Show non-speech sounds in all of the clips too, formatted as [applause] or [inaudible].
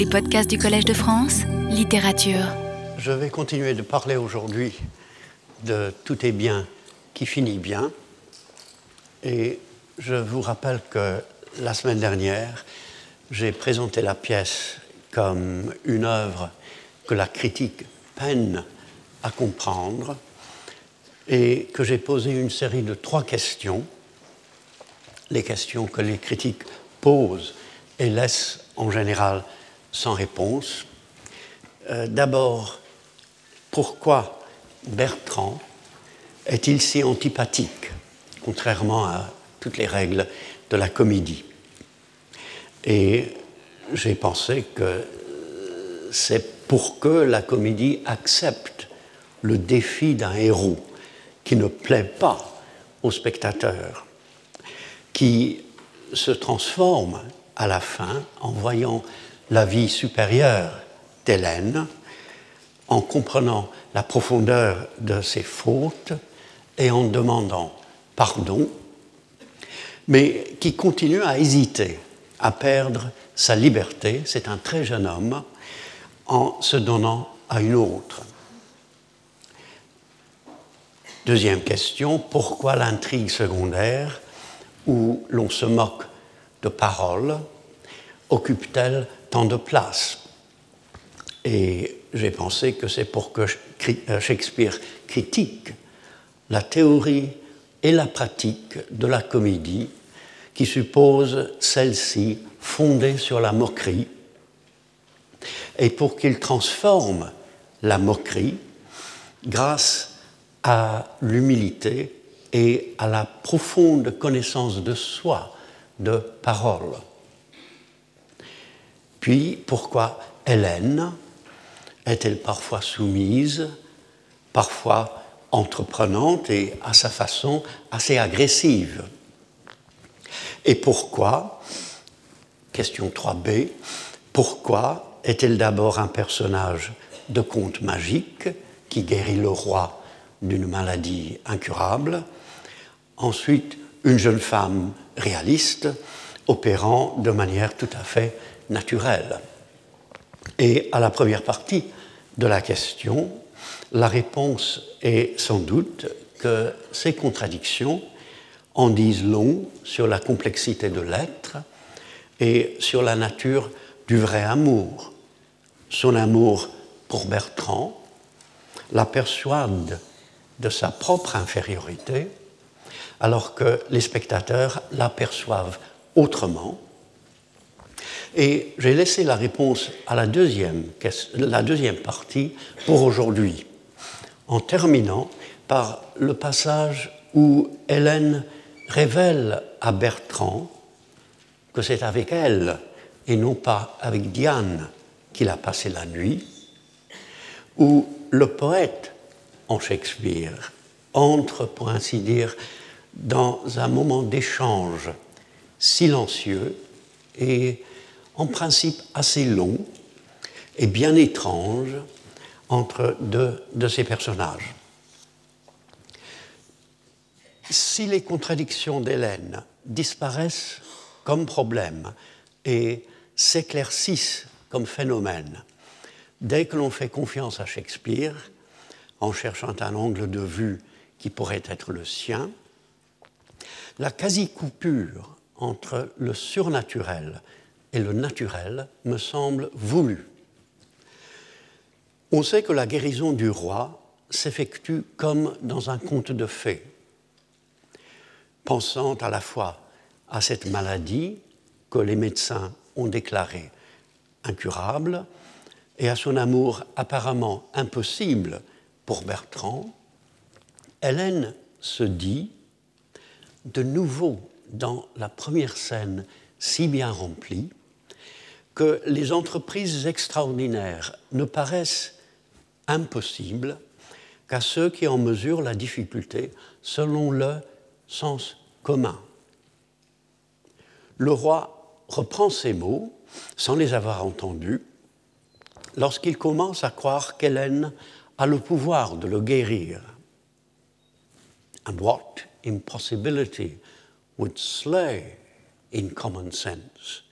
Les podcasts du Collège de France, littérature. Je vais continuer de parler aujourd'hui de Tout est bien qui finit bien. Et je vous rappelle que la semaine dernière, j'ai présenté la pièce comme une œuvre que la critique peine à comprendre et que j'ai posé une série de trois questions, les questions que les critiques posent et laissent en général sans réponse. Euh, d'abord, pourquoi Bertrand est-il si antipathique, contrairement à toutes les règles de la comédie? Et j'ai pensé que c'est pour que la comédie accepte le défi d'un héros qui ne plaît pas au spectateur, qui se transforme à la fin en voyant la vie supérieure d'Hélène, en comprenant la profondeur de ses fautes et en demandant pardon, mais qui continue à hésiter, à perdre sa liberté, c'est un très jeune homme, en se donnant à une autre. Deuxième question, pourquoi l'intrigue secondaire, où l'on se moque de paroles, occupe-t-elle tant de place Et j'ai pensé que c'est pour que euh, Shakespeare critique la théorie et la pratique de la comédie qui suppose celle-ci fondée sur la moquerie, et pour qu'il transforme la moquerie grâce à l'humilité et à la profonde connaissance de soi, de parole. Puis, pourquoi Hélène est-elle parfois soumise, parfois entreprenante et à sa façon assez agressive? Et pourquoi, question 3b, pourquoi est-elle d'abord un personnage de conte magique qui guérit le roi d'une maladie incurable, ensuite une jeune femme réaliste opérant de manière tout à fait naturelle. Et à la première partie de la question, la réponse est sans doute que ces contradictions en disent long sur la complexité de l'être et sur la nature du vrai amour. Son amour pour Bertrand la de sa propre infériorité, alors que les spectateurs l'aperçoivent autrement et j'ai laissé la réponse à la deuxième, la deuxième partie pour aujourd'hui, en terminant par le passage où Hélène révèle à Bertrand que c'est avec elle et non pas avec Diane qu'il a passé la nuit, où le poète en Shakespeare entre, pour ainsi dire, dans un moment d'échange silencieux et en principe assez long et bien étrange entre deux de ces personnages. Si les contradictions d'Hélène disparaissent comme problème et s'éclaircissent comme phénomène dès que l'on fait confiance à Shakespeare en cherchant un angle de vue qui pourrait être le sien, la quasi-coupure entre le surnaturel et le naturel me semble voulu. On sait que la guérison du roi s'effectue comme dans un conte de fées, pensant à la fois à cette maladie que les médecins ont déclarée incurable et à son amour apparemment impossible pour Bertrand, Hélène se dit, de nouveau dans la première scène si bien remplie, que les entreprises extraordinaires ne paraissent impossibles qu'à ceux qui en mesurent la difficulté selon le sens commun. Le roi reprend ces mots sans les avoir entendus lorsqu'il commence à croire qu'Hélène a le pouvoir de le guérir. And what impossibility would slay in common sense?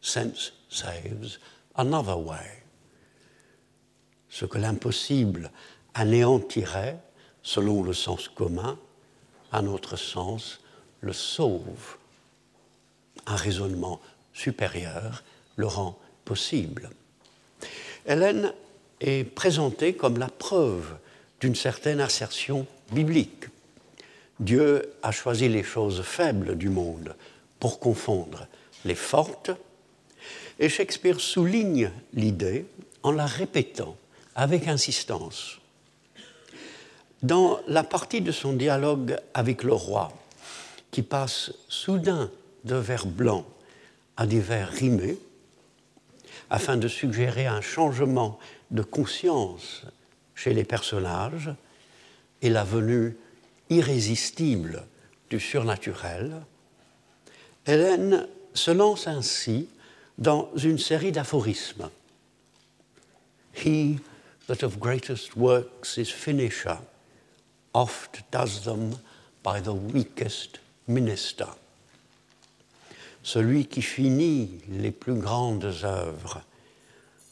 Sense another way. Ce que l'impossible anéantirait, selon le sens commun, à notre sens, le sauve. Un raisonnement supérieur le rend possible. Hélène est présentée comme la preuve d'une certaine assertion biblique. Dieu a choisi les choses faibles du monde pour confondre les fortes, et Shakespeare souligne l'idée en la répétant avec insistance. Dans la partie de son dialogue avec le roi, qui passe soudain de vers blancs à des vers rimés, afin de suggérer un changement de conscience chez les personnages et la venue irrésistible du surnaturel, Hélène se lance ainsi dans une série d'aphorismes. He that of greatest works is finisher, oft does them by the weakest minister. Celui qui finit les plus grandes œuvres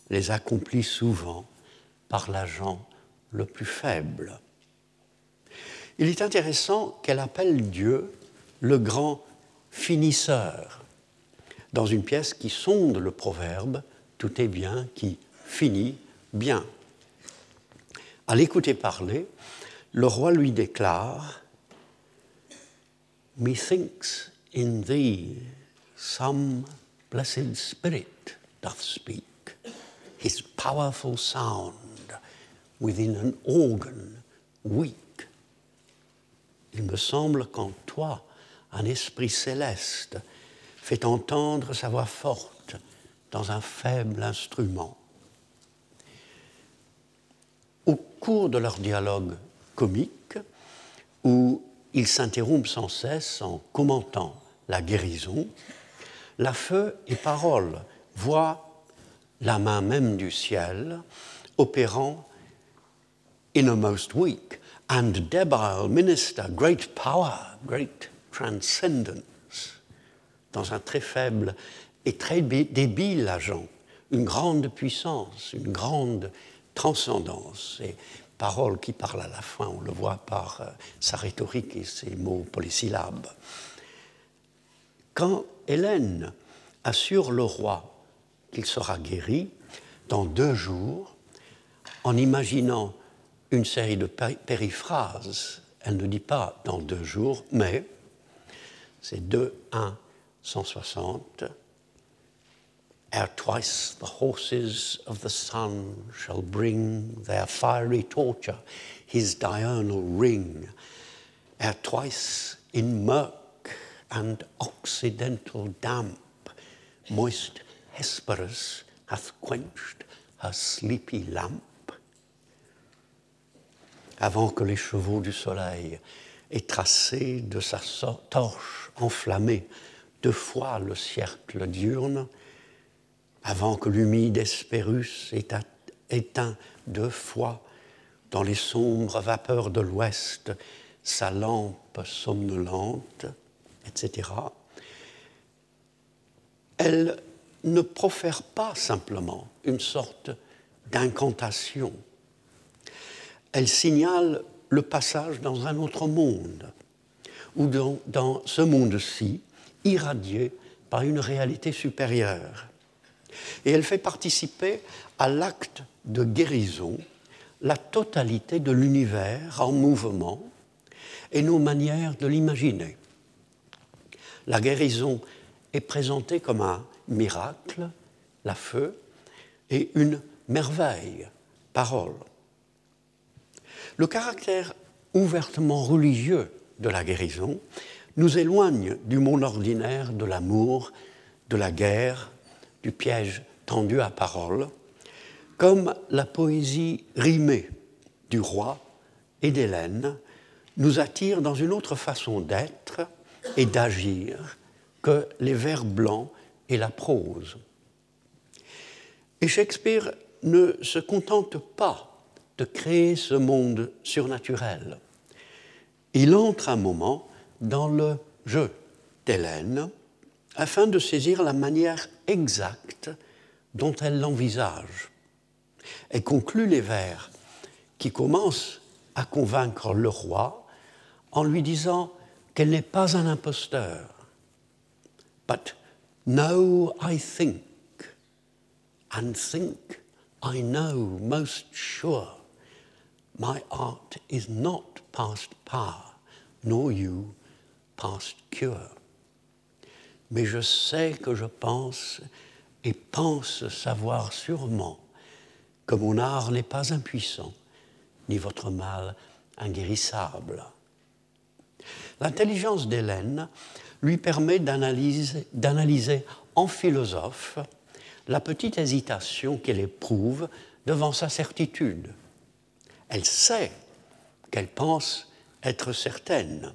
les accomplit souvent par l'agent le plus faible. Il est intéressant qu'elle appelle Dieu le grand finisseur, dans une pièce qui sonde le proverbe Tout est bien qui finit bien. À l'écouter parler, le roi lui déclare Methinks in thee some blessed spirit doth speak, his powerful sound within an organ weak. Il me semble qu'en toi, un esprit céleste fait entendre sa voix forte dans un faible instrument. Au cours de leur dialogue comique, où ils s'interrompent sans cesse en commentant la guérison, la feu et parole voient la main même du ciel opérant in a most weak and debile minister, great power, great transcendence, dans un très faible et très débile agent, une grande puissance, une grande transcendance. Et parole qui parle à la fin, on le voit par euh, sa rhétorique et ses mots polysyllabes. Quand Hélène assure le roi qu'il sera guéri dans deux jours, en imaginant une série de périphrases, elle ne dit pas dans deux jours, mais c'est 2, 1, 160. Ere twice the horses of the sun shall bring their fiery torture, his diurnal ring, ere twice in murk and occidental damp, moist Hesperus hath quenched her sleepy lamp. Avant que les chevaux du soleil aient tracé de sa torche enflammée deux fois le cercle diurne, avant que l'humide Hespérus ait éteint deux fois dans les sombres vapeurs de l'ouest sa lampe somnolente, etc., elle ne profère pas simplement une sorte d'incantation. Elle signale le passage dans un autre monde, ou dans ce monde-ci, irradié par une réalité supérieure. Et elle fait participer à l'acte de guérison la totalité de l'univers en mouvement et nos manières de l'imaginer. La guérison est présentée comme un miracle, la feu, et une merveille, parole. Le caractère ouvertement religieux de la guérison nous éloigne du monde ordinaire de l'amour, de la guerre, du piège tendu à parole, comme la poésie rimée du roi et d'Hélène nous attire dans une autre façon d'être et d'agir que les vers blancs et la prose. Et Shakespeare ne se contente pas de créer ce monde surnaturel. Il entre un moment dans le jeu d'Hélène afin de saisir la manière exacte dont elle l'envisage. Elle conclut les vers qui commencent à convaincre le roi en lui disant qu'elle n'est pas un imposteur. But now I think, and think I know most sure, my art is not past power, nor you past cure. Mais je sais que je pense et pense savoir sûrement que mon art n'est pas impuissant, ni votre mal inguérissable. L'intelligence d'Hélène lui permet d'analyser en philosophe la petite hésitation qu'elle éprouve devant sa certitude. Elle sait qu'elle pense être certaine,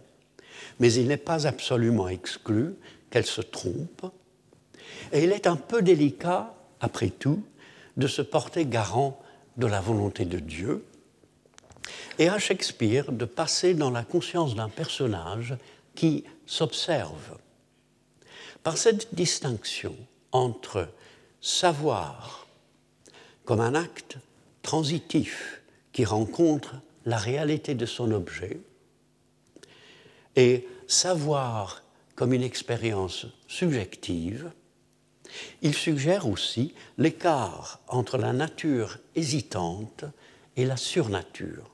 mais il n'est pas absolument exclu qu'elle se trompe, et il est un peu délicat, après tout, de se porter garant de la volonté de Dieu, et à Shakespeare de passer dans la conscience d'un personnage qui s'observe. Par cette distinction entre savoir comme un acte transitif qui rencontre la réalité de son objet et savoir comme une expérience subjective, il suggère aussi l'écart entre la nature hésitante et la surnature.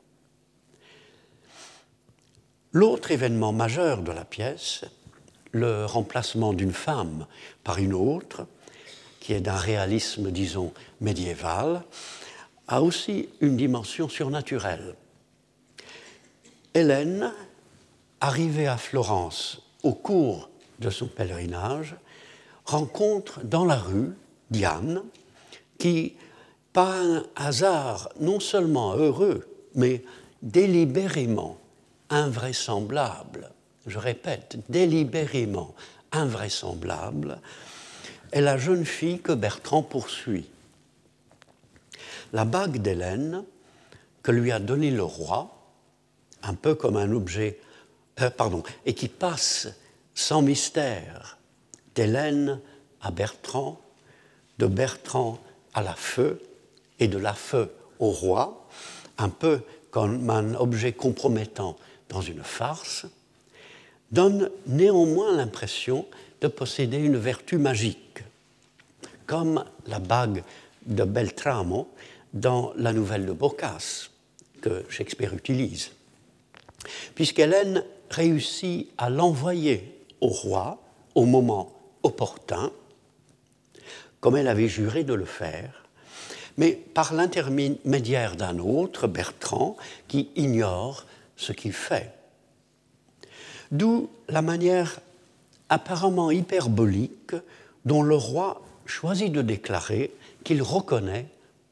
L'autre événement majeur de la pièce, le remplacement d'une femme par une autre, qui est d'un réalisme, disons, médiéval, a aussi une dimension surnaturelle. Hélène, arrivée à Florence au cours de son pèlerinage, rencontre dans la rue Diane, qui, par un hasard non seulement heureux, mais délibérément invraisemblable, je répète, délibérément invraisemblable, est la jeune fille que Bertrand poursuit. La bague d'Hélène que lui a donnée le roi, un peu comme un objet, euh, pardon, et qui passe sans mystère d'Hélène à Bertrand, de Bertrand à la feu et de la feu au roi, un peu comme un objet compromettant dans une farce, donne néanmoins l'impression de posséder une vertu magique, comme la bague de Beltramo dans la nouvelle de Boccace que Shakespeare utilise. Puisqu'Hélène réussit à l'envoyer au roi au moment opportun, comme elle avait juré de le faire, mais par l'intermédiaire d'un autre, Bertrand, qui ignore ce qu'il fait. D'où la manière apparemment hyperbolique dont le roi choisit de déclarer qu'il reconnaît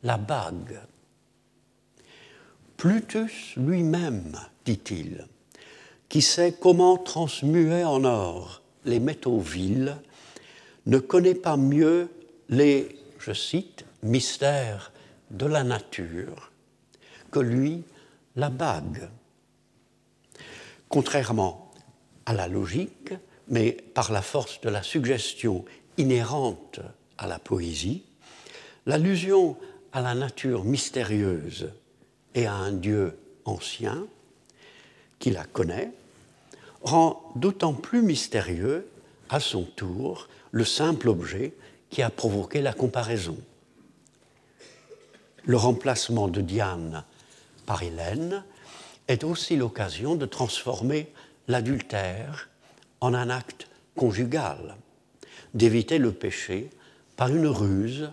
la bague. Plutus lui-même, dit-il, qui sait comment transmuer en or les métaux vils, ne connaît pas mieux les, je cite, mystères de la nature que lui, la bague. Contrairement à la logique, mais par la force de la suggestion inhérente à la poésie, l'allusion à la nature mystérieuse et à un Dieu ancien qui la connaît rend d'autant plus mystérieux, à son tour, le simple objet qui a provoqué la comparaison. Le remplacement de Diane par Hélène est aussi l'occasion de transformer l'adultère en un acte conjugal, d'éviter le péché par une ruse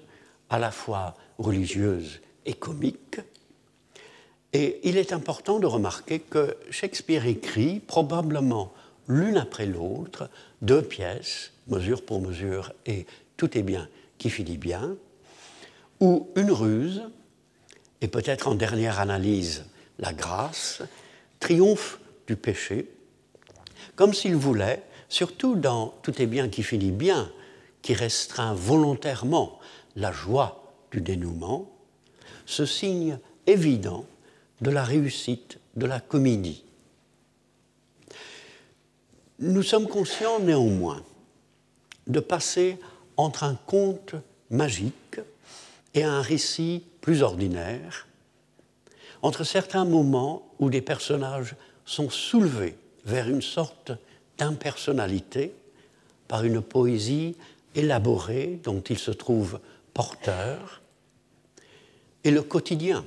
à la fois religieuse et comique. Et il est important de remarquer que Shakespeare écrit probablement l'une après l'autre deux pièces, mesure pour mesure et tout est bien qui finit bien, où une ruse, et peut-être en dernière analyse la grâce, triomphe du péché, comme s'il voulait, surtout dans Tout est bien qui finit bien, qui restreint volontairement la joie du dénouement, ce signe évident de la réussite de la comédie. Nous sommes conscients néanmoins de passer entre un conte magique et un récit plus ordinaire, entre certains moments où des personnages sont soulevés vers une sorte d'impersonnalité par une poésie élaborée dont ils se trouvent porteurs, et le quotidien,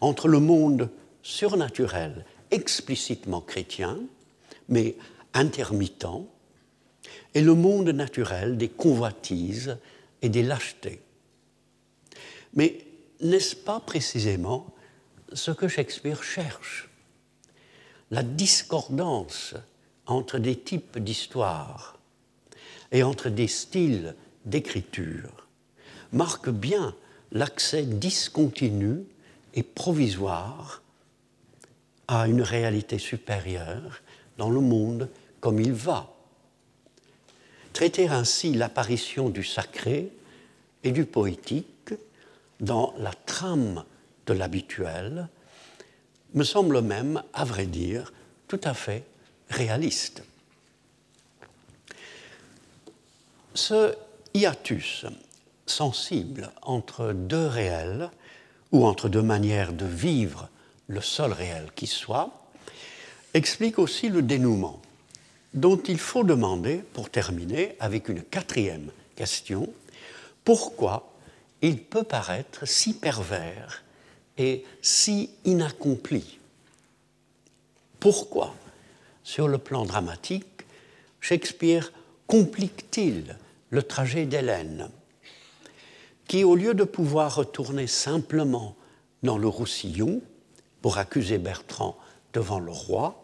entre le monde surnaturel explicitement chrétien, mais intermittent, et le monde naturel des convoitises et des lâchetés. Mais n'est-ce pas précisément ce que Shakespeare cherche? La discordance entre des types d'histoire et entre des styles d'écriture marque bien l'accès discontinu et provisoire à une réalité supérieure dans le monde comme il va. Traiter ainsi l'apparition du sacré et du poétique dans la trame de l'habituel me semble même, à vrai dire, tout à fait réaliste. Ce hiatus sensible entre deux réels ou entre deux manières de vivre le seul réel qui soit, explique aussi le dénouement, dont il faut demander, pour terminer, avec une quatrième question, pourquoi il peut paraître si pervers et si inaccompli. Pourquoi, sur le plan dramatique, Shakespeare complique-t-il le trajet d'Hélène, qui, au lieu de pouvoir retourner simplement dans le Roussillon, pour accuser Bertrand devant le roi,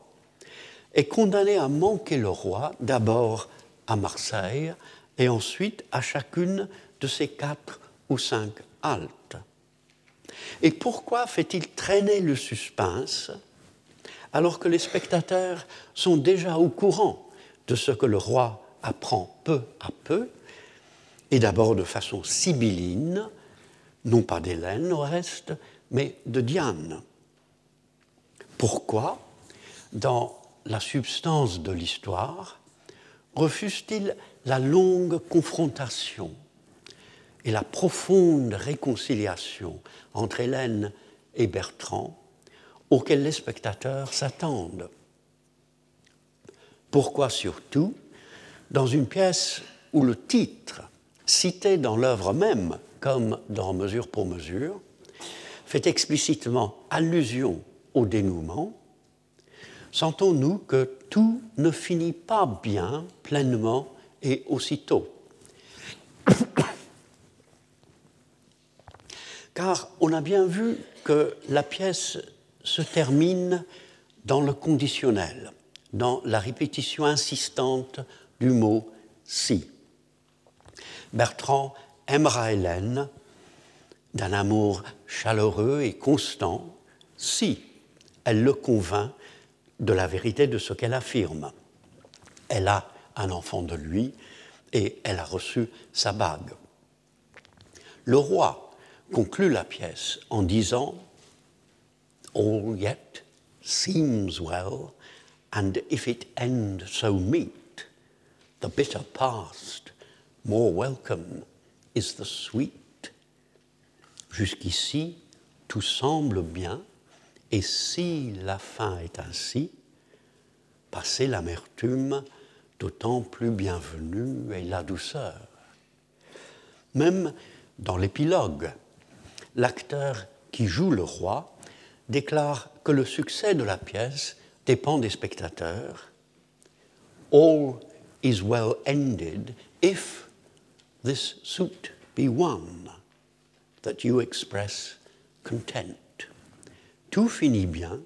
est condamné à manquer le roi, d'abord à Marseille et ensuite à chacune de ses quatre ou cinq haltes. Et pourquoi fait-il traîner le suspense alors que les spectateurs sont déjà au courant de ce que le roi apprend peu à peu, et d'abord de façon sibylline, non pas d'Hélène au reste, mais de Diane. Pourquoi, dans la substance de l'histoire, refuse-t-il la longue confrontation et la profonde réconciliation entre Hélène et Bertrand auxquelles les spectateurs s'attendent? Pourquoi surtout, dans une pièce où le titre, cité dans l'œuvre même comme dans Mesure pour mesure, fait explicitement allusion au dénouement, sentons-nous que tout ne finit pas bien, pleinement et aussitôt. [coughs] Car on a bien vu que la pièce se termine dans le conditionnel, dans la répétition insistante du mot si. Bertrand aimera Hélène d'un amour chaleureux et constant si elle le convainc de la vérité de ce qu'elle affirme. Elle a un enfant de lui et elle a reçu sa bague. Le roi conclut la pièce en disant All yet seems well, and if it end so meet, the bitter past, more welcome is the sweet. Jusqu'ici, tout semble bien, et si la fin est ainsi, passer l'amertume, d'autant plus bienvenue est la douceur. Même dans l'épilogue, l'acteur qui joue le roi déclare que le succès de la pièce dépend des spectateurs. All is well ended if this suit be won, that you express content. Tout finit bien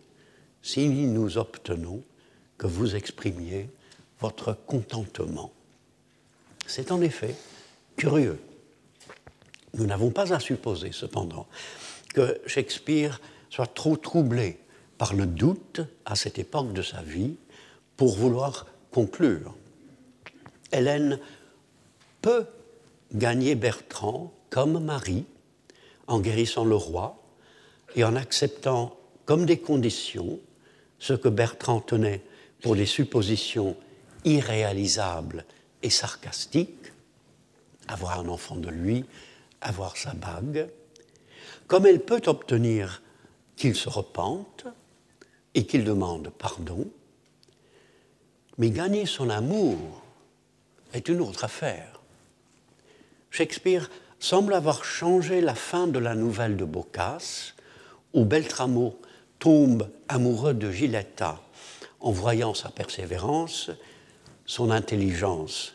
si nous obtenons que vous exprimiez votre contentement. C'est en effet curieux. Nous n'avons pas à supposer, cependant, que Shakespeare soit trop troublé par le doute à cette époque de sa vie pour vouloir conclure. Hélène peut gagner Bertrand comme mari en guérissant le roi et en acceptant comme des conditions ce que Bertrand tenait pour des suppositions irréalisables et sarcastiques, avoir un enfant de lui, avoir sa bague, comme elle peut obtenir qu'il se repente et qu'il demande pardon, mais gagner son amour est une autre affaire. Shakespeare semble avoir changé la fin de la nouvelle de Boccace, où Beltramo tombe amoureux de Giletta en voyant sa persévérance, son intelligence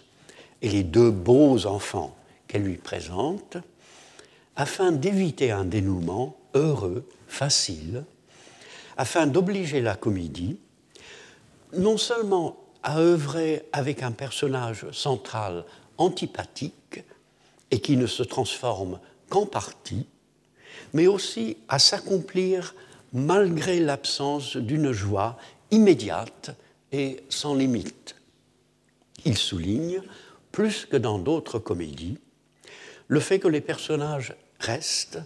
et les deux beaux enfants qu'elle lui présente, afin d'éviter un dénouement heureux, facile, afin d'obliger la comédie non seulement à œuvrer avec un personnage central antipathique et qui ne se transforme qu'en partie, mais aussi à s'accomplir malgré l'absence d'une joie immédiate et sans limite. Il souligne, plus que dans d'autres comédies, le fait que les personnages restent,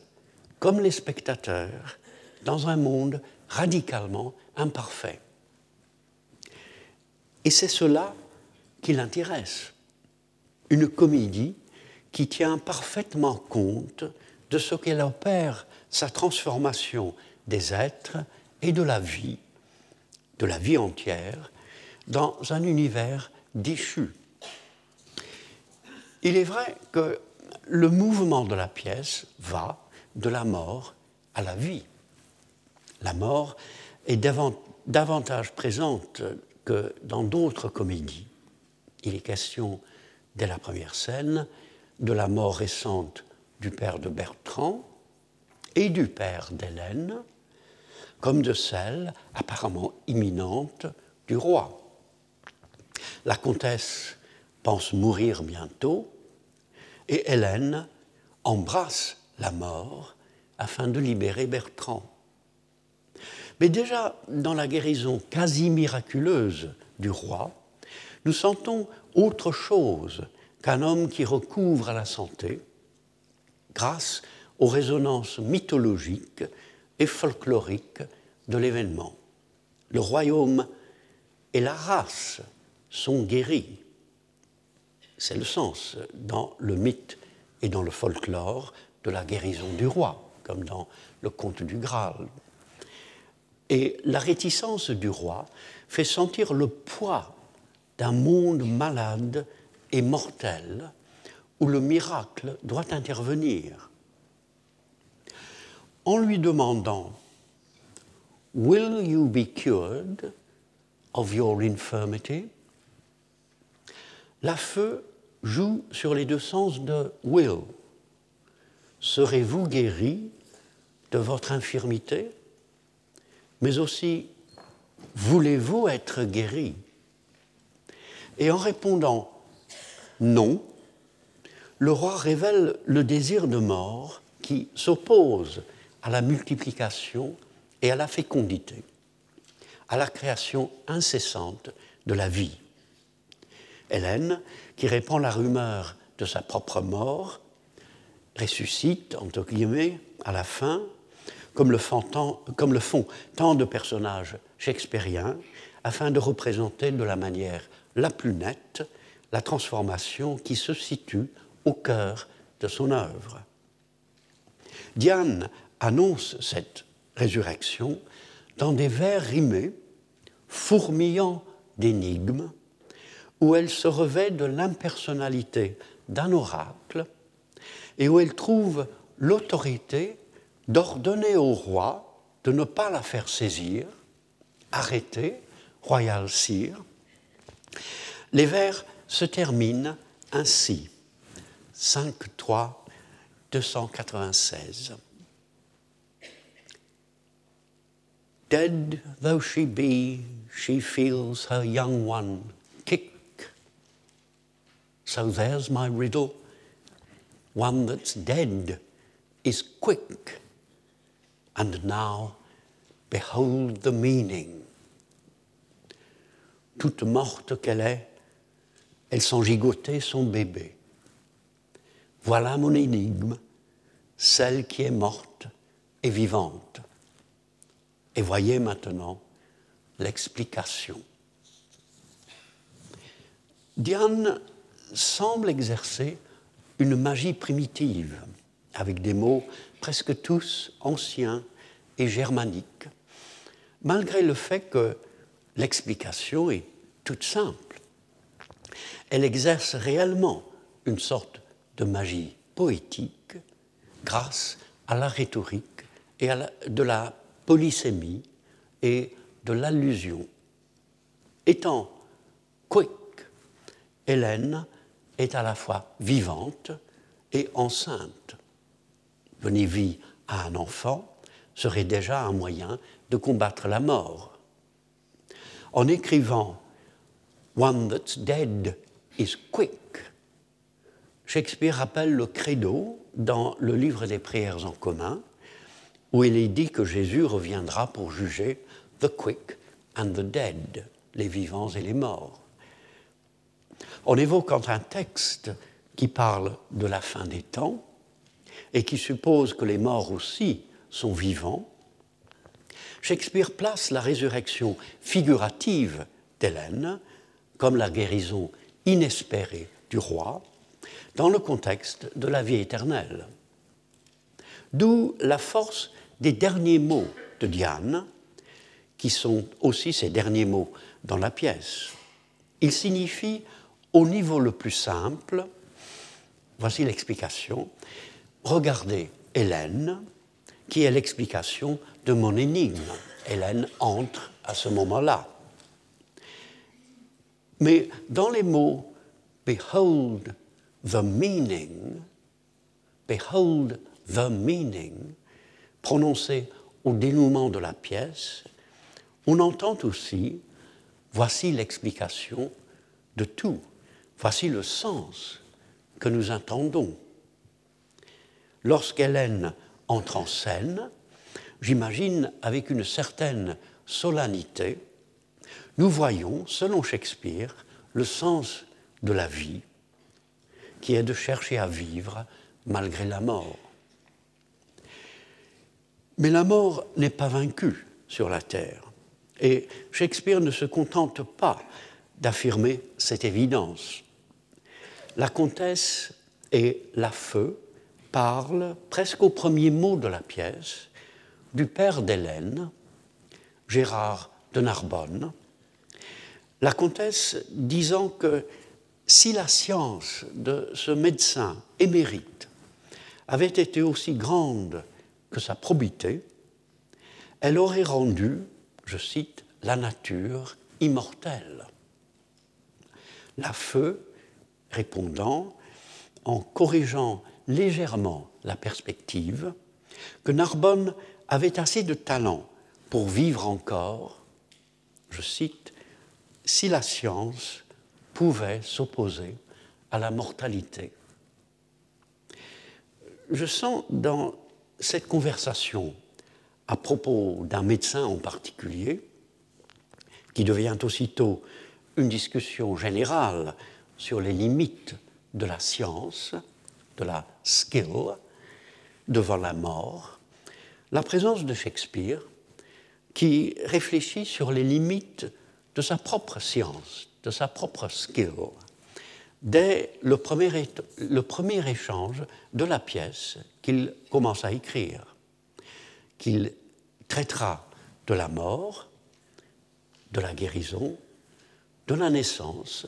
comme les spectateurs, dans un monde radicalement imparfait. Et c'est cela qui l'intéresse. Une comédie qui tient parfaitement compte de ce qu'elle opère sa transformation des êtres et de la vie, de la vie entière, dans un univers déchu. Il est vrai que le mouvement de la pièce va de la mort à la vie. La mort est davantage présente que dans d'autres comédies. Il est question, dès la première scène, de la mort récente du père de Bertrand et du père d'Hélène, comme de celle apparemment imminente du roi. La comtesse pense mourir bientôt et Hélène embrasse la mort afin de libérer Bertrand. Mais déjà dans la guérison quasi miraculeuse du roi, nous sentons autre chose qu'un homme qui recouvre la santé grâce aux résonances mythologiques et folkloriques de l'événement. Le royaume et la race sont guéris. C'est le sens dans le mythe et dans le folklore de la guérison du roi, comme dans le conte du Graal. Et la réticence du roi fait sentir le poids d'un monde malade et mortel où le miracle doit intervenir. En lui demandant Will you be cured of your infirmity? La feu joue sur les deux sens de will. Serez-vous guéri de votre infirmité? Mais aussi, voulez-vous être guéri? Et en répondant non, le roi révèle le désir de mort qui s'oppose à la multiplication et à la fécondité, à la création incessante de la vie. Hélène, qui répand la rumeur de sa propre mort, ressuscite, entre guillemets, à la fin, comme le, font tant, comme le font tant de personnages shakespeariens, afin de représenter de la manière la plus nette la transformation qui se situe au cœur de son œuvre. Diane annonce cette résurrection dans des vers rimés, fourmillant d'énigmes, où elle se revêt de l'impersonnalité d'un oracle et où elle trouve l'autorité d'ordonner au roi de ne pas la faire saisir, arrêter, royal sire. Les vers se terminent ainsi. 5, 3, 296. Dead though she be, she feels her young one kick. So there's my riddle. One that's dead is quick. And now, behold the meaning. Toute morte qu'elle est, elle sent gigoter son bébé. Voilà mon énigme, celle qui est morte et vivante. Et voyez maintenant l'explication. Diane semble exercer une magie primitive, avec des mots presque tous anciens et germaniques, malgré le fait que l'explication est toute simple. Elle exerce réellement une sorte de magie poétique grâce à la rhétorique et à de la polysémie et de l'allusion. Étant quick, Hélène est à la fois vivante et enceinte. Donner vie à un enfant serait déjà un moyen de combattre la mort. En écrivant One that's dead is quick, Shakespeare rappelle le credo dans le livre des prières en commun, où il est dit que Jésus reviendra pour juger the quick and the dead, les vivants et les morts. En évoquant un texte qui parle de la fin des temps et qui suppose que les morts aussi sont vivants, Shakespeare place la résurrection figurative d'Hélène comme la guérison inespérée du roi dans le contexte de la vie éternelle. D'où la force des derniers mots de Diane, qui sont aussi ces derniers mots dans la pièce. Ils signifient au niveau le plus simple, voici l'explication, regardez Hélène, qui est l'explication de mon énigme. Hélène entre à ce moment-là. Mais dans les mots Behold the meaning, Behold the meaning, prononcé au dénouement de la pièce, on entend aussi Voici l'explication de tout, voici le sens que nous entendons. Lorsqu'Hélène entre en scène, j'imagine avec une certaine solennité, nous voyons, selon Shakespeare, le sens de la vie, qui est de chercher à vivre malgré la mort. Mais la mort n'est pas vaincue sur la terre. Et Shakespeare ne se contente pas d'affirmer cette évidence. La comtesse et la feu parlent, presque au premier mot de la pièce, du père d'Hélène, Gérard de Narbonne, la comtesse disant que si la science de ce médecin émérite avait été aussi grande que sa probité, elle aurait rendu, je cite, la nature immortelle. La feu, répondant, en corrigeant légèrement la perspective, que Narbonne avait assez de talent pour vivre encore, je cite, si la science pouvait s'opposer à la mortalité. Je sens dans cette conversation à propos d'un médecin en particulier, qui devient aussitôt une discussion générale sur les limites de la science, de la skill, devant la mort, la présence de Shakespeare qui réfléchit sur les limites de sa propre science, de sa propre skill, dès le premier, échange de la pièce qu'il commence à écrire, qu'il traitera de la mort, de la guérison, de la naissance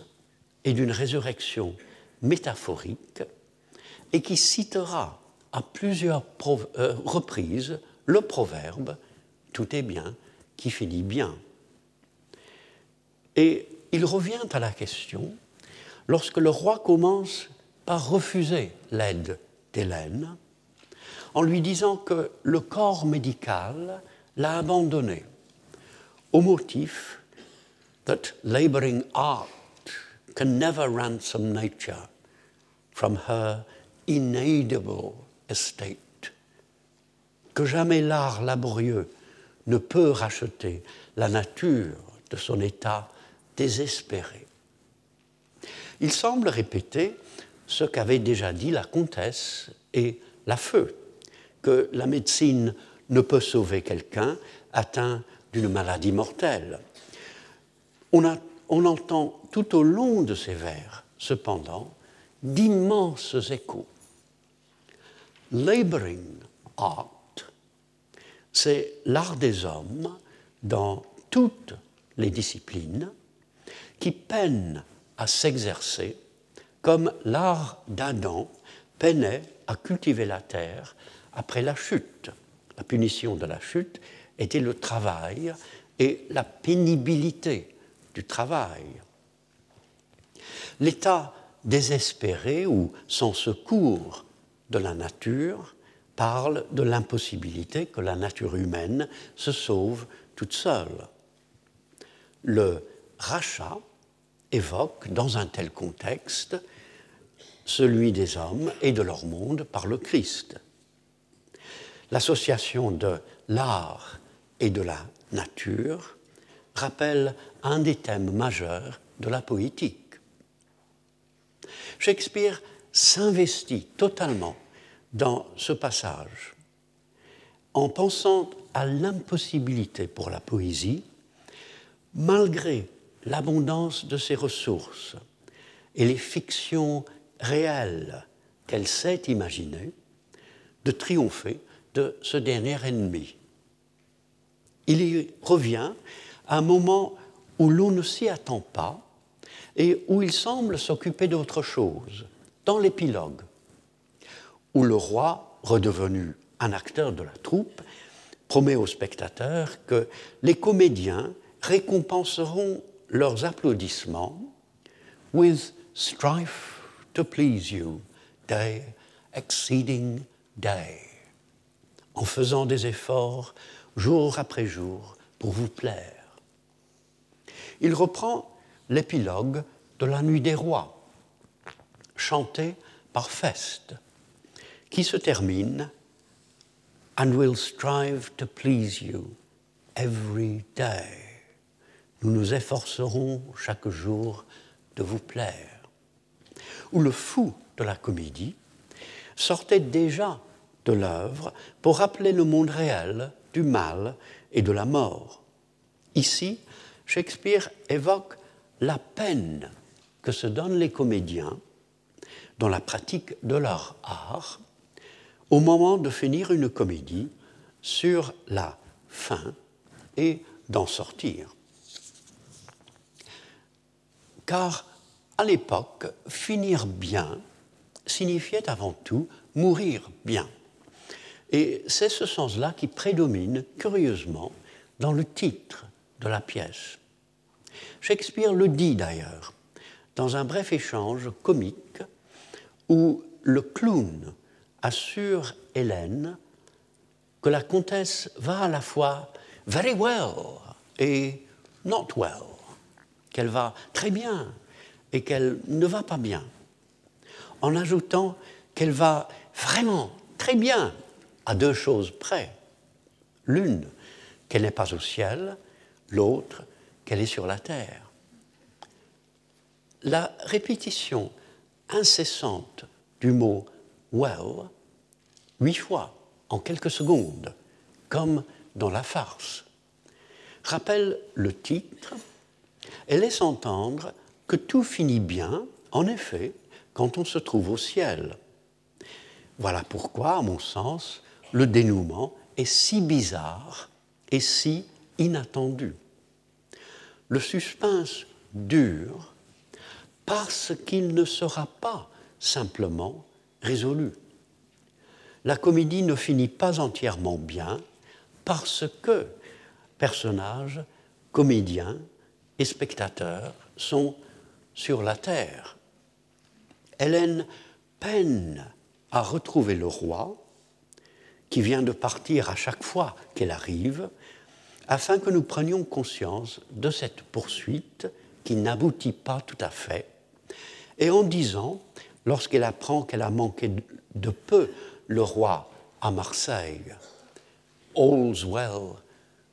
et d'une résurrection métaphorique, et qui citera à plusieurs euh, reprises le proverbe Tout est bien qui finit bien. Et il revient à la question lorsque le roi commence par refuser l'aide d'Hélène, en lui disant que le corps médical l'a abandonné au motif that laboring art can never ransom nature from her estate, que jamais l'art laborieux ne peut racheter la nature de son état désespéré. Il semble répéter ce qu'avait déjà dit la comtesse et la feu, que la médecine ne peut sauver quelqu'un atteint d'une maladie mortelle. On, on, entend tout au long de ces vers, cependant, d'immenses échos. Laboring art, c'est l'art des hommes dans toutes les disciplines qui peinent à s'exercer comme l'art d'Adam peinait à cultiver la terre après la chute. La punition de la chute était le travail et la pénibilité du travail. L'état désespéré ou sans secours de la nature parle de l'impossibilité que la nature humaine se sauve toute seule. Le rachat évoque, dans un tel contexte, celui des hommes et de leur monde par le Christ. L'association de l'art et de la nature rappelle un des thèmes majeurs de la poétique. Shakespeare s'investit totalement dans ce passage en pensant à l'impossibilité pour la poésie, malgré l'abondance de ses ressources et les fictions réelles qu'elle sait imaginer, de triompher de ce dernier ennemi. Il y revient à un moment où l'on ne s'y attend pas et où il semble s'occuper d'autre chose, dans l'épilogue, où le roi, redevenu un acteur de la troupe, promet aux spectateurs que les comédiens récompenseront leurs applaudissements with strife to please you, day exceeding day, en faisant des efforts jour après jour pour vous plaire. Il reprend l'épilogue de la Nuit des Rois, chanté par Feste, qui se termine And we'll strive to please you every day. Nous nous efforcerons chaque jour de vous plaire. Où le fou de la comédie sortait déjà de l'œuvre pour rappeler le monde réel du mal et de la mort. Ici, Shakespeare évoque la peine que se donnent les comédiens dans la pratique de leur art au moment de finir une comédie sur la fin et d'en sortir. Car à l'époque, finir bien signifiait avant tout mourir bien. Et c'est ce sens-là qui prédomine curieusement dans le titre de la pièce. Shakespeare le dit d'ailleurs dans un bref échange comique où le clown assure Hélène que la comtesse va à la fois very well et not well, qu'elle va très bien et qu'elle ne va pas bien, en ajoutant qu'elle va vraiment très bien à deux choses près. L'une, qu'elle n'est pas au ciel, l'autre, qu'elle est sur la terre. La répétition incessante du mot well, huit fois en quelques secondes, comme dans la farce, rappelle le titre et laisse entendre que tout finit bien, en effet, quand on se trouve au ciel. Voilà pourquoi, à mon sens, le dénouement est si bizarre et si inattendu le suspense dure parce qu'il ne sera pas simplement résolu. La comédie ne finit pas entièrement bien parce que personnages, comédiens et spectateurs sont sur la terre. Hélène peine à retrouver le roi, qui vient de partir à chaque fois qu'elle arrive, afin que nous prenions conscience de cette poursuite qui n'aboutit pas tout à fait, et en disant, lorsqu'elle apprend qu'elle a manqué de peu le roi à Marseille, All's well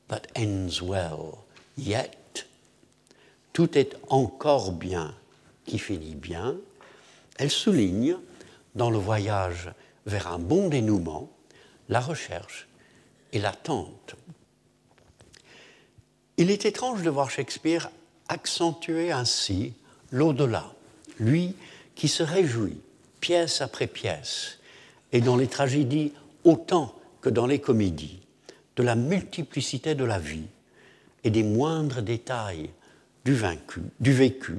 that ends well, yet, tout est encore bien qui finit bien, elle souligne, dans le voyage vers un bon dénouement, la recherche et l'attente. Il est étrange de voir Shakespeare accentuer ainsi l'au-delà, lui qui se réjouit, pièce après pièce, et dans les tragédies autant que dans les comédies, de la multiplicité de la vie et des moindres détails du, vaincu, du vécu,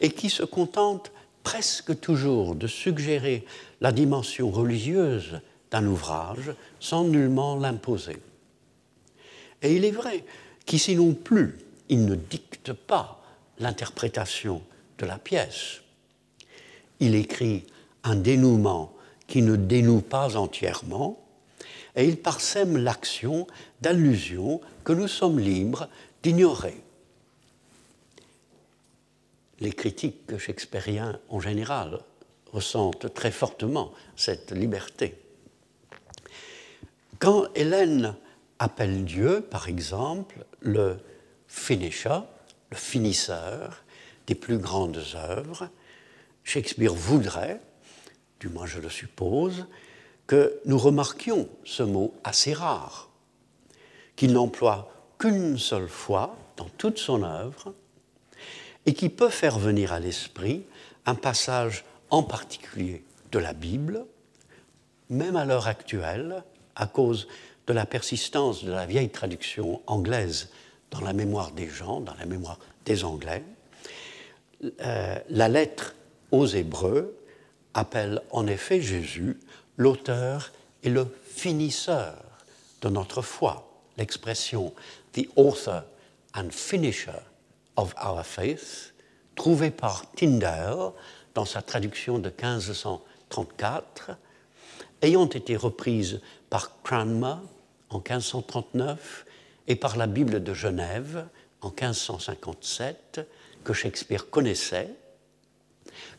et qui se contente presque toujours de suggérer la dimension religieuse d'un ouvrage sans nullement l'imposer. Et il est vrai qu'ici non plus, il ne dicte pas l'interprétation de la pièce. Il écrit un dénouement qui ne dénoue pas entièrement, et il parsème l'action d'allusions que nous sommes libres d'ignorer. Les critiques shakespeariens en général ressentent très fortement cette liberté. Quand Hélène appelle Dieu, par exemple, le finisher, le finisseur des plus grandes œuvres, Shakespeare voudrait, du moins je le suppose, que nous remarquions ce mot assez rare, qu'il n'emploie qu'une seule fois dans toute son œuvre, et qui peut faire venir à l'esprit un passage en particulier de la Bible, même à l'heure actuelle, à cause de la persistance de la vieille traduction anglaise dans la mémoire des gens, dans la mémoire des Anglais. Euh, la lettre aux Hébreux appelle en effet Jésus l'auteur et le finisseur de notre foi. L'expression the author and finisher of our faith, trouvée par Tyndale dans sa traduction de 1534, ayant été reprise par Cranmer en 1539 et par la Bible de Genève en 1557, que Shakespeare connaissait,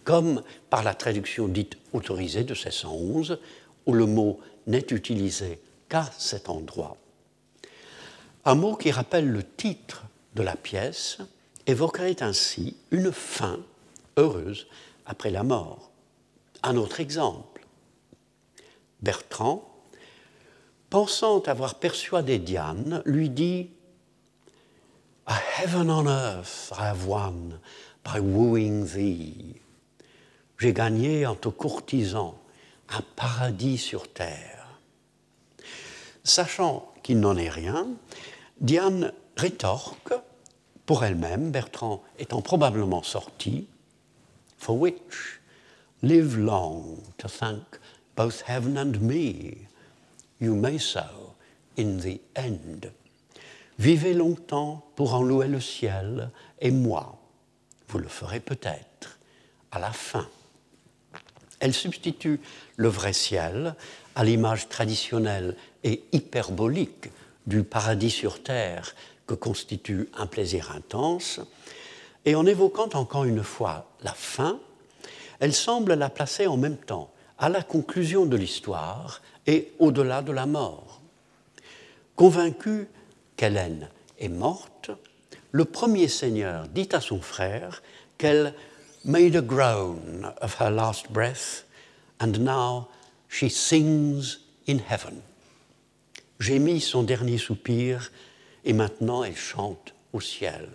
comme par la traduction dite autorisée de 1611, où le mot n'est utilisé qu'à cet endroit. Un mot qui rappelle le titre de la pièce évoquerait ainsi une fin heureuse après la mort. Un autre exemple. Bertrand, pensant avoir persuadé Diane, lui dit A heaven on earth I have won by wooing thee. J'ai gagné en te courtisant un paradis sur terre. Sachant qu'il n'en est rien, Diane rétorque pour elle-même, Bertrand étant probablement sorti, For which live long to thank both heaven and me, you may so in the end. Vivez longtemps pour en louer le ciel, et moi, vous le ferez peut-être à la fin. Elle substitue le vrai ciel à l'image traditionnelle et hyperbolique du paradis sur terre que constitue un plaisir intense, et en évoquant encore une fois la fin, elle semble la placer en même temps à la conclusion de l'histoire et au-delà de la mort. Convaincu qu'Hélène est morte, le premier seigneur dit à son frère qu'elle made a groan of her last breath, and now she sings in heaven. Gémit son dernier soupir, et maintenant elle chante au ciel.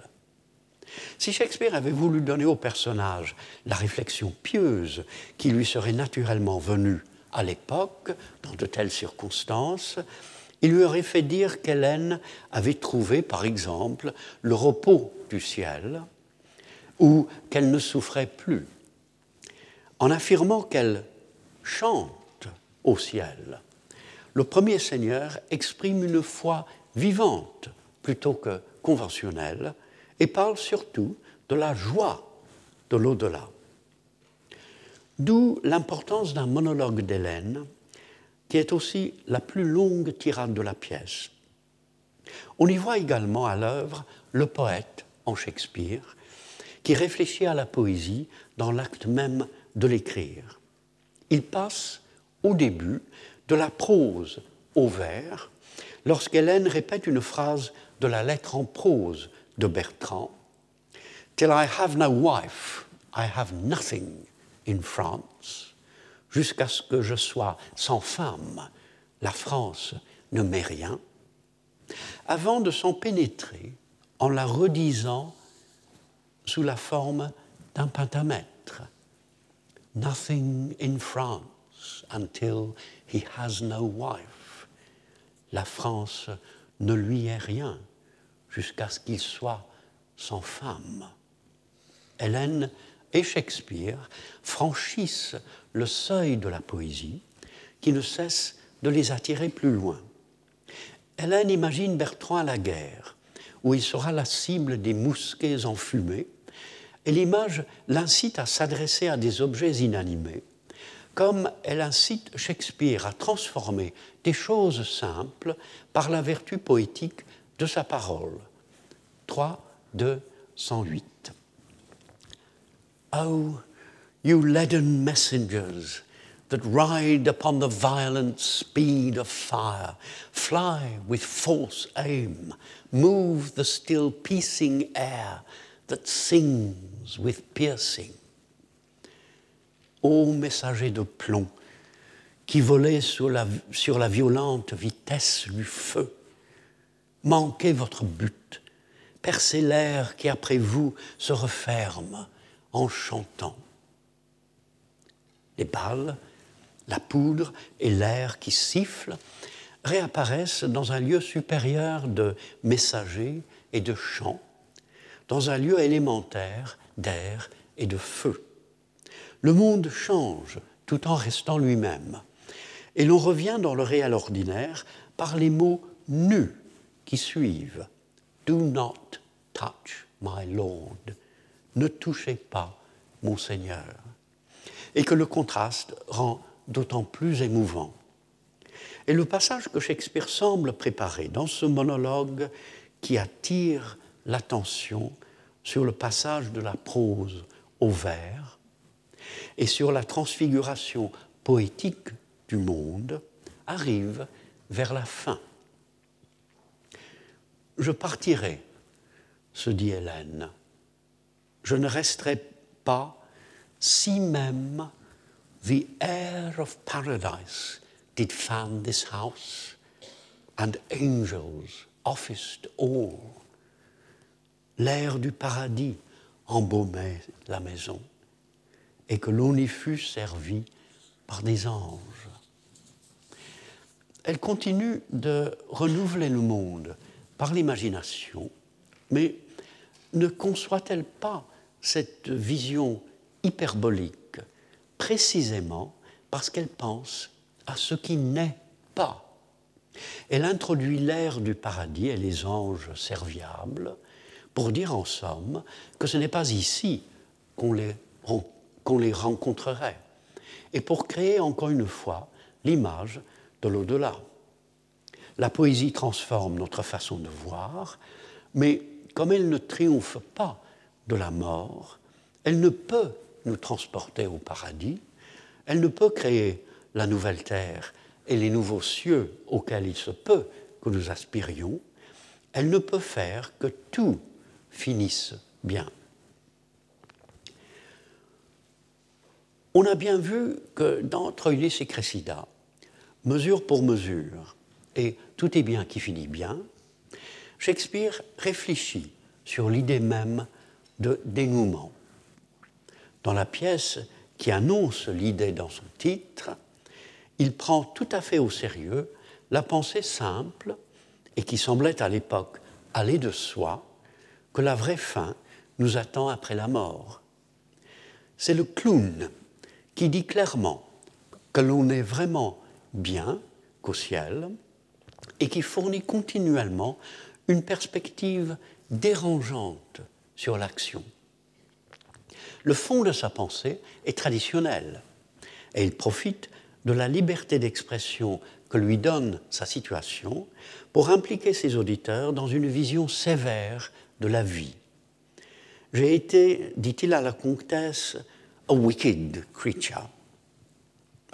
Si Shakespeare avait voulu donner au personnage la réflexion pieuse qui lui serait naturellement venue à l'époque, dans de telles circonstances, il lui aurait fait dire qu'Hélène avait trouvé, par exemple, le repos du ciel, ou qu'elle ne souffrait plus, en affirmant qu'elle chante au ciel. Le premier Seigneur exprime une foi vivante plutôt que conventionnelle et parle surtout de la joie de l'au-delà. D'où l'importance d'un monologue d'Hélène, qui est aussi la plus longue tirade de la pièce. On y voit également à l'œuvre le poète en Shakespeare, qui réfléchit à la poésie dans l'acte même de l'écrire. Il passe au début de la prose au vers, lorsqu'Hélène répète une phrase de la lettre en prose de Bertrand Till I have no wife, I have nothing in France. Jusqu'à ce que je sois sans femme, la France ne m'est rien. Avant de s'en pénétrer en la redisant sous la forme d'un pentamètre. Nothing in France until he has no wife. La France ne lui est rien jusqu'à ce qu'il soit sans femme. Hélène et Shakespeare franchissent le seuil de la poésie qui ne cesse de les attirer plus loin. Hélène imagine Bertrand à la guerre, où il sera la cible des mousquets enfumés, et l'image l'incite à s'adresser à des objets inanimés, comme elle incite Shakespeare à transformer des choses simples par la vertu poétique de sa parole. 3, 2, 108. Oh, you leaden messengers that ride upon the violent speed of fire, fly with false aim, move the still piecing air that sings with piercing. Ô messager de plomb, qui la, sur la violente vitesse du feu, manquez votre but, percez l'air qui après vous se referme, en chantant. Les balles, la poudre et l'air qui siffle réapparaissent dans un lieu supérieur de messagers et de chants, dans un lieu élémentaire d'air et de feu. Le monde change tout en restant lui-même. Et l'on revient dans le réel ordinaire par les mots nus qui suivent. Do not touch my Lord ne touchez pas mon Seigneur, et que le contraste rend d'autant plus émouvant. Et le passage que Shakespeare semble préparer dans ce monologue qui attire l'attention sur le passage de la prose au vers et sur la transfiguration poétique du monde arrive vers la fin. Je partirai, se dit Hélène, je ne resterai pas si même the air of paradise did fan this house and angels officed all. L'air du paradis embaumait la maison et que l'on y fut servi par des anges. Elle continue de renouveler le monde par l'imagination, mais ne conçoit-elle pas cette vision hyperbolique précisément parce qu'elle pense à ce qui n'est pas? Elle introduit l'ère du paradis et les anges serviables pour dire en somme que ce n'est pas ici qu'on les, qu'on les rencontrerait et pour créer encore une fois l'image de l'au-delà. La poésie transforme notre façon de voir, mais comme elle ne triomphe pas de la mort, elle ne peut nous transporter au paradis, elle ne peut créer la nouvelle terre et les nouveaux cieux auxquels il se peut que nous aspirions, elle ne peut faire que tout finisse bien. On a bien vu que dans Troilus et Cressida, mesure pour mesure, et tout est bien qui finit bien, Shakespeare réfléchit sur l'idée même de dénouement. Dans la pièce qui annonce l'idée dans son titre, il prend tout à fait au sérieux la pensée simple et qui semblait à l'époque aller de soi que la vraie fin nous attend après la mort. C'est le clown qui dit clairement que l'on est vraiment bien qu'au ciel et qui fournit continuellement une perspective dérangeante sur l'action. Le fond de sa pensée est traditionnel et il profite de la liberté d'expression que lui donne sa situation pour impliquer ses auditeurs dans une vision sévère de la vie. J'ai été, dit-il à la comtesse, a wicked creature,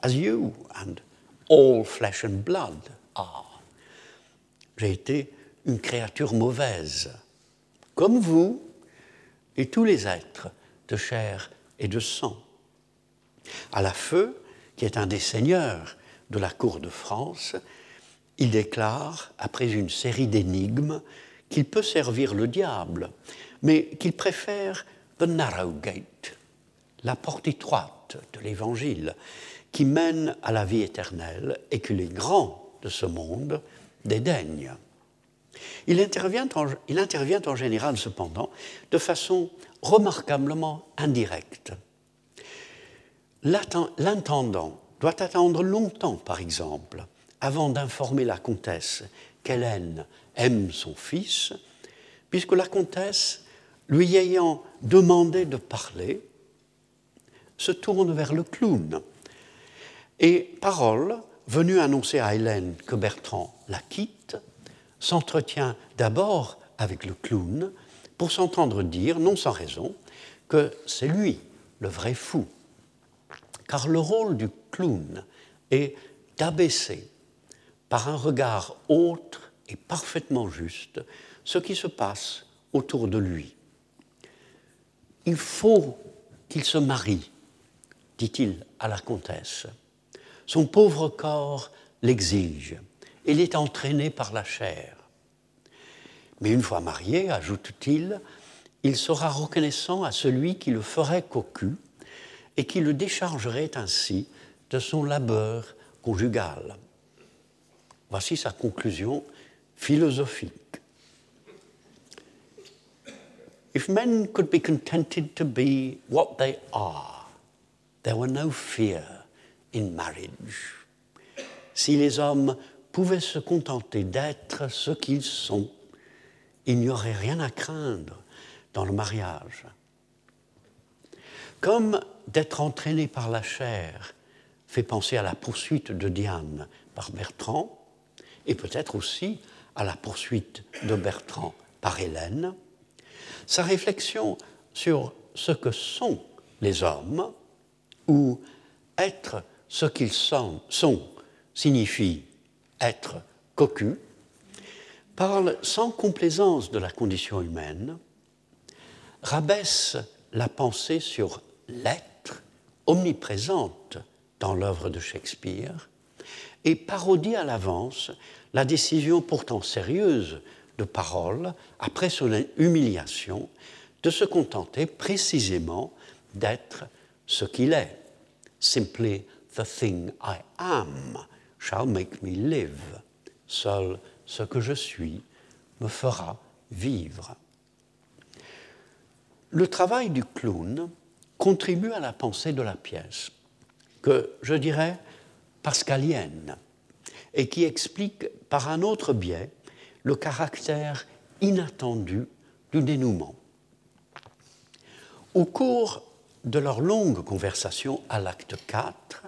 as you and all flesh and blood are. J'ai été une créature mauvaise, comme vous et tous les êtres de chair et de sang. À la feu, qui est un des seigneurs de la cour de France, il déclare, après une série d'énigmes, qu'il peut servir le diable, mais qu'il préfère the narrow gate, la porte étroite, de l'Évangile qui mène à la vie éternelle et que les grands de ce monde dédaignent. Il intervient, en, il général cependant de façon remarquablement indirecte. L'intendant doit attendre longtemps, par exemple, avant d'informer la comtesse qu'Hélène aime son fils, puisque la comtesse, lui ayant demandé de parler, se tourne vers le clown. Et Parole, venu annoncer à Hélène que Bertrand la quitte, s'entretient d'abord avec le clown pour s'entendre dire, non sans raison, que c'est lui le vrai fou. Car le rôle du clown est d'abaisser par un regard autre et parfaitement juste ce qui se passe autour de lui. Il faut qu'il se marie, dit-il à la comtesse. Son pauvre corps l'exige. Il est entraîné par la chair. Mais une fois marié, ajoute-t-il, il sera reconnaissant à celui qui le ferait cocu et qui le déchargerait ainsi de son labeur conjugal. Voici sa conclusion philosophique. If men could be contented to be what they are, there were no fear in marriage. Si les hommes pouvaient se contenter d'être ce qu'ils sont, il n'y aurait rien à craindre dans le mariage. Comme d'être entraîné par la chair fait penser à la poursuite de Diane par Bertrand, et peut-être aussi à la poursuite de Bertrand par Hélène, sa réflexion sur ce que sont les hommes, ou être ce qu'ils sont, signifie être cocu, parle sans complaisance de la condition humaine, rabaisse la pensée sur l'être omniprésente dans l'œuvre de Shakespeare et parodie à l'avance la décision pourtant sérieuse de Parole, après son humiliation, de se contenter précisément d'être ce qu'il est. Simply the thing I am shall make me live. Seul ce que je suis me fera vivre. Le travail du clown contribue à la pensée de la pièce, que je dirais pascalienne, et qui explique par un autre biais le caractère inattendu du dénouement. Au cours de leur longue conversation à l'acte 4,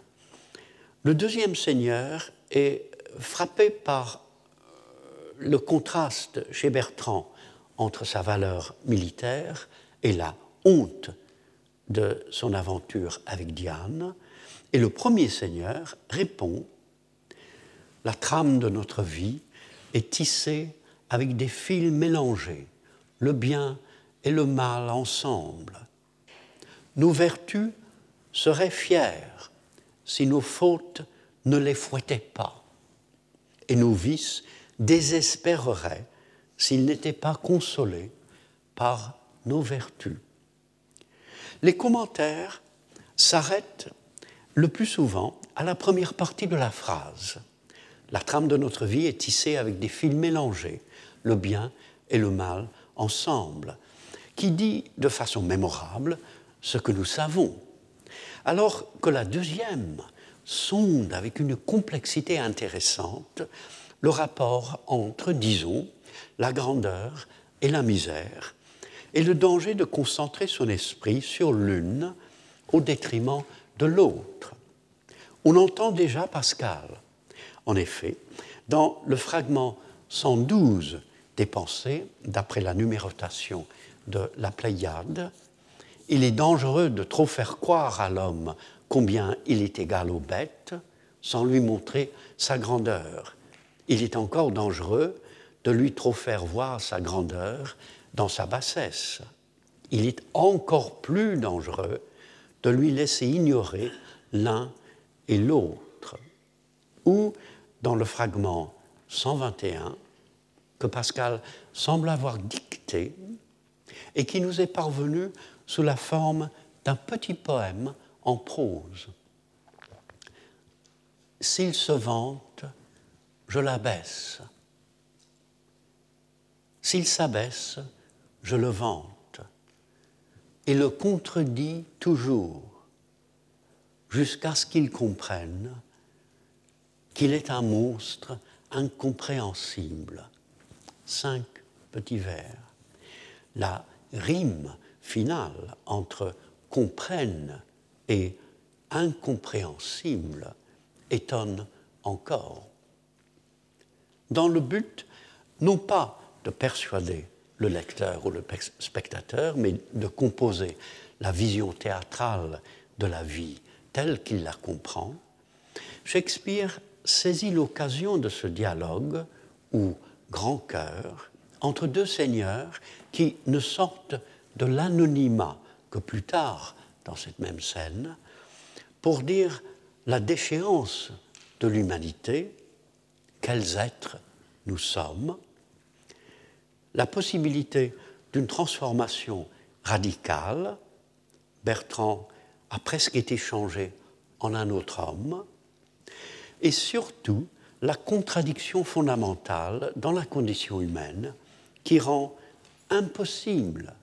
le deuxième seigneur est frappé par le contraste chez Bertrand entre sa valeur militaire et la honte de son aventure avec Diane, et le premier seigneur répond La trame de notre vie est tissée avec des fils mélangés, le bien et le mal ensemble. Nos vertus seraient fières si nos fautes ne les fouettaient pas, et nos vices désespérerait s'il n'était pas consolé par nos vertus. Les commentaires s'arrêtent le plus souvent à la première partie de la phrase. La trame de notre vie est tissée avec des fils mélangés, le bien et le mal ensemble, qui dit de façon mémorable ce que nous savons, alors que la deuxième sonde avec une complexité intéressante le rapport entre, disons, la grandeur et la misère, et le danger de concentrer son esprit sur l'une au détriment de l'autre. On entend déjà Pascal. En effet, dans le fragment 112 des pensées, d'après la numérotation de la Pléiade, il est dangereux de trop faire croire à l'homme combien il est égal aux bêtes sans lui montrer sa grandeur il est encore dangereux de lui trop faire voir sa grandeur dans sa bassesse. Il est encore plus dangereux de lui laisser ignorer l'un et l'autre. Ou dans le fragment 121 que Pascal semble avoir dicté et qui nous est parvenu sous la forme d'un petit poème en prose. S'il se vante, je l'abaisse. S'il s'abaisse, je le vante et le contredis toujours jusqu'à ce qu'il comprenne qu'il est un monstre incompréhensible. Cinq petits vers. La rime entre comprenne et incompréhensible étonne encore. Dans le but, non pas de persuader le lecteur ou le spectateur, mais de composer la vision théâtrale de la vie telle qu'il la comprend, Shakespeare saisit l'occasion de ce dialogue, ou grand cœur, entre deux seigneurs qui ne sortent de l'anonymat que plus tard, dans cette même scène, pour dire la déchéance de l'humanité, quels êtres nous sommes, la possibilité d'une transformation radicale, Bertrand a presque été changé en un autre homme, et surtout la contradiction fondamentale dans la condition humaine qui rend impossible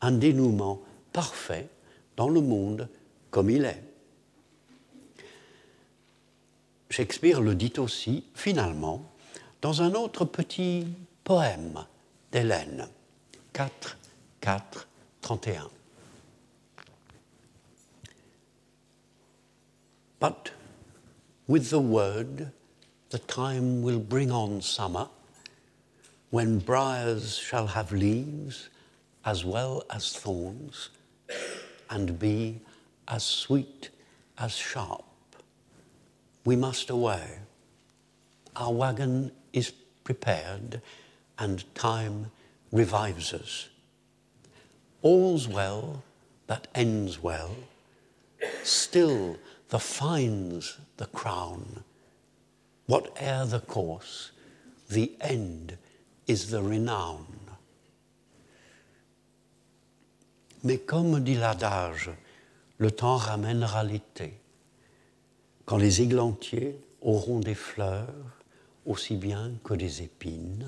un dénouement parfait dans le monde comme il est. Shakespeare le dit aussi, finalement, dans un autre petit poème d'Hélène, 4, 4, 31. But with the word, the time will bring on summer, when briars shall have leaves as well as thorns, and be as sweet as sharp. We must away. Our wagon is prepared, and time revives us. All's well that ends well, still the fines the crown. Whate'er the course, the end is the renown. Mais comme dit l'adage, le temps ramènera l'été, quand les églantiers auront des fleurs aussi bien que des épines,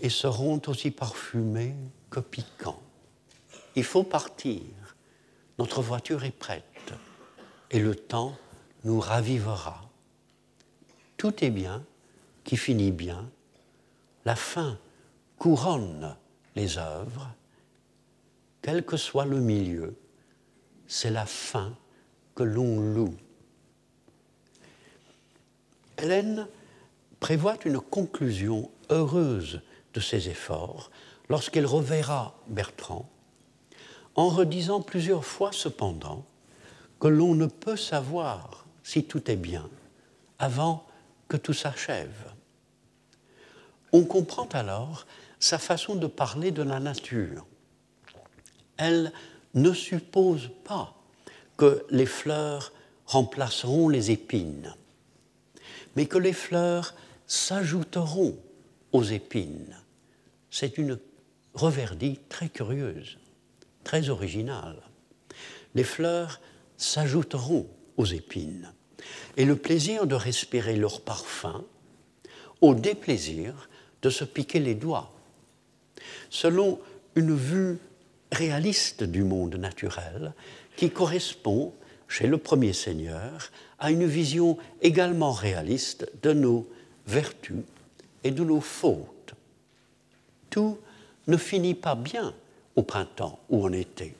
et seront aussi parfumés que piquants. Il faut partir, notre voiture est prête et le temps nous ravivera. Tout est bien qui finit bien, la fin couronne les œuvres, quel que soit le milieu, c'est la fin que l'on loue. Hélène prévoit une conclusion heureuse de ses efforts lorsqu'elle reverra Bertrand, en redisant plusieurs fois cependant que l'on ne peut savoir si tout est bien avant que tout s'achève. On comprend alors sa façon de parler de la nature. Elle ne suppose pas que les fleurs remplaceront les épines, mais que les fleurs s'ajouteront aux épines. C'est une reverdie très curieuse, très originale. Les fleurs s'ajouteront aux épines, et le plaisir de respirer leur parfum au déplaisir de se piquer les doigts. Selon une vue réaliste du monde naturel qui correspond, chez le premier Seigneur, à une vision également réaliste de nos vertus et de nos fautes. Tout ne finit pas bien au printemps ou en été.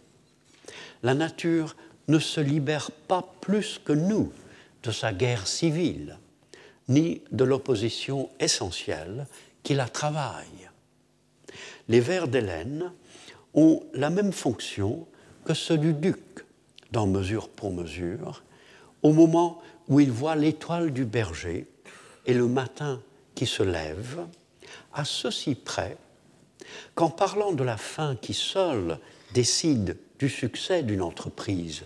La nature ne se libère pas plus que nous de sa guerre civile, ni de l'opposition essentielle qui la travaille. Les vers d'Hélène ont la même fonction que ceux du duc dans Mesure pour mesure, au moment où il voit l'étoile du berger et le matin qui se lève, à ceci près qu'en parlant de la fin qui seule décide du succès d'une entreprise,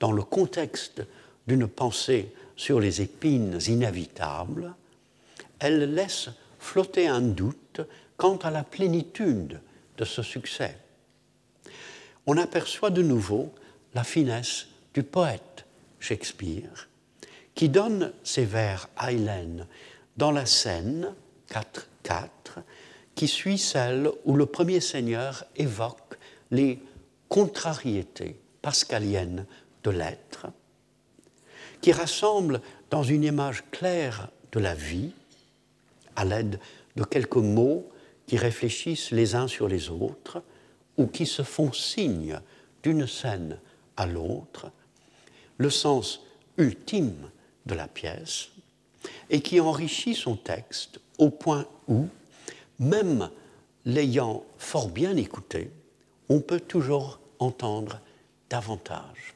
dans le contexte d'une pensée sur les épines inévitables, elle laisse flotter un doute quant à la plénitude de ce succès. On aperçoit de nouveau la finesse du poète Shakespeare, qui donne ses vers à Hélène dans la scène 4-4, qui suit celle où le premier seigneur évoque les contrariétés pascaliennes de l'être, qui rassemble dans une image claire de la vie, à l'aide de quelques mots qui réfléchissent les uns sur les autres ou qui se font signe d'une scène à l'autre, le sens ultime de la pièce et qui enrichit son texte au point où, même l'ayant fort bien écouté, on peut toujours entendre davantage.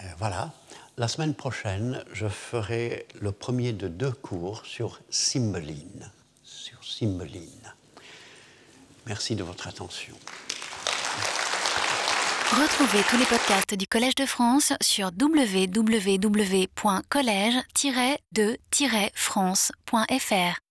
Euh, voilà, la semaine prochaine, je ferai le premier de deux cours sur Cymbeline. Sur Cymbeline. Merci de votre attention. Retrouvez tous les podcasts du Collège de France sur www.collège-de-france.fr.